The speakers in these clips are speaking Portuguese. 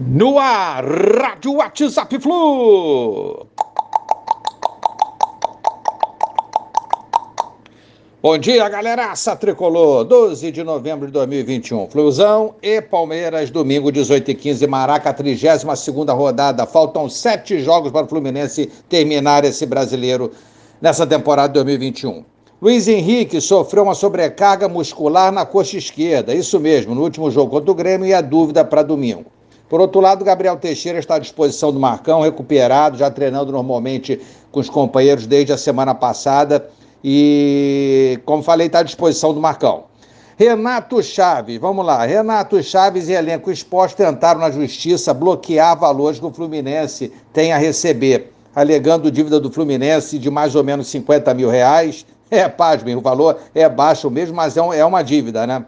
No ar, Rádio WhatsApp Flu. Bom dia, galeraça tricolor. 12 de novembro de 2021. Flusão e Palmeiras, domingo, 18 e 15, Maraca, 32 rodada. Faltam sete jogos para o Fluminense terminar esse brasileiro nessa temporada 2021. Luiz Henrique sofreu uma sobrecarga muscular na coxa esquerda. Isso mesmo, no último jogo contra o Grêmio e a dúvida para domingo. Por outro lado, Gabriel Teixeira está à disposição do Marcão, recuperado, já treinando normalmente com os companheiros desde a semana passada e, como falei, está à disposição do Marcão. Renato Chaves, vamos lá. Renato Chaves e elenco exposto tentaram na justiça bloquear valores que o Fluminense tem a receber, alegando dívida do Fluminense de mais ou menos 50 mil reais. É, pasmem, o valor é baixo mesmo, mas é, é uma dívida, né?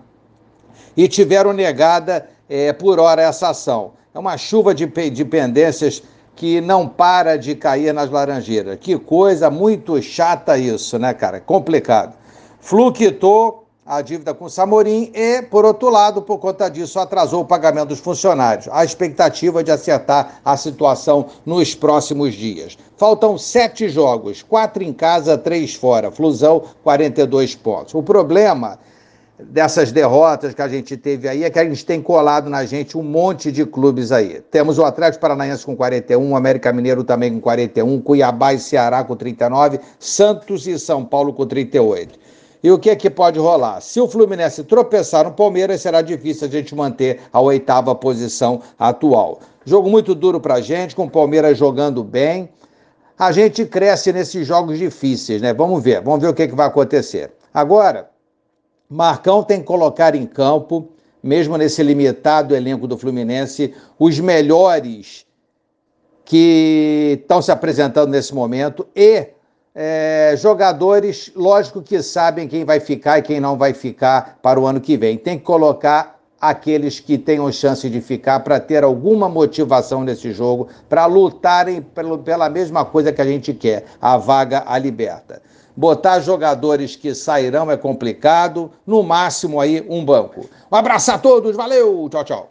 E tiveram negada é, por hora essa ação. É uma chuva de, de pendências que não para de cair nas laranjeiras. Que coisa muito chata isso, né, cara? Complicado. Flu a dívida com o Samorim e, por outro lado, por conta disso, atrasou o pagamento dos funcionários. A expectativa de acertar a situação nos próximos dias. Faltam sete jogos, quatro em casa, três fora. Flusão, 42 pontos. O problema dessas derrotas que a gente teve aí é que a gente tem colado na gente um monte de clubes aí. Temos o Atlético Paranaense com 41, o América Mineiro também com 41, Cuiabá e Ceará com 39, Santos e São Paulo com 38. E o que é que pode rolar? Se o Fluminense tropeçar no Palmeiras, será difícil a gente manter a oitava posição atual. Jogo muito duro pra gente, com o Palmeiras jogando bem. A gente cresce nesses jogos difíceis, né? Vamos ver, vamos ver o que, é que vai acontecer. Agora, Marcão tem que colocar em campo, mesmo nesse limitado elenco do Fluminense, os melhores que estão se apresentando nesse momento e é, jogadores, lógico que sabem quem vai ficar e quem não vai ficar para o ano que vem. Tem que colocar aqueles que tenham chance de ficar para ter alguma motivação nesse jogo, para lutarem pela mesma coisa que a gente quer, a vaga a liberta. Botar jogadores que sairão é complicado, no máximo aí um banco. Um abraço a todos, valeu, tchau, tchau.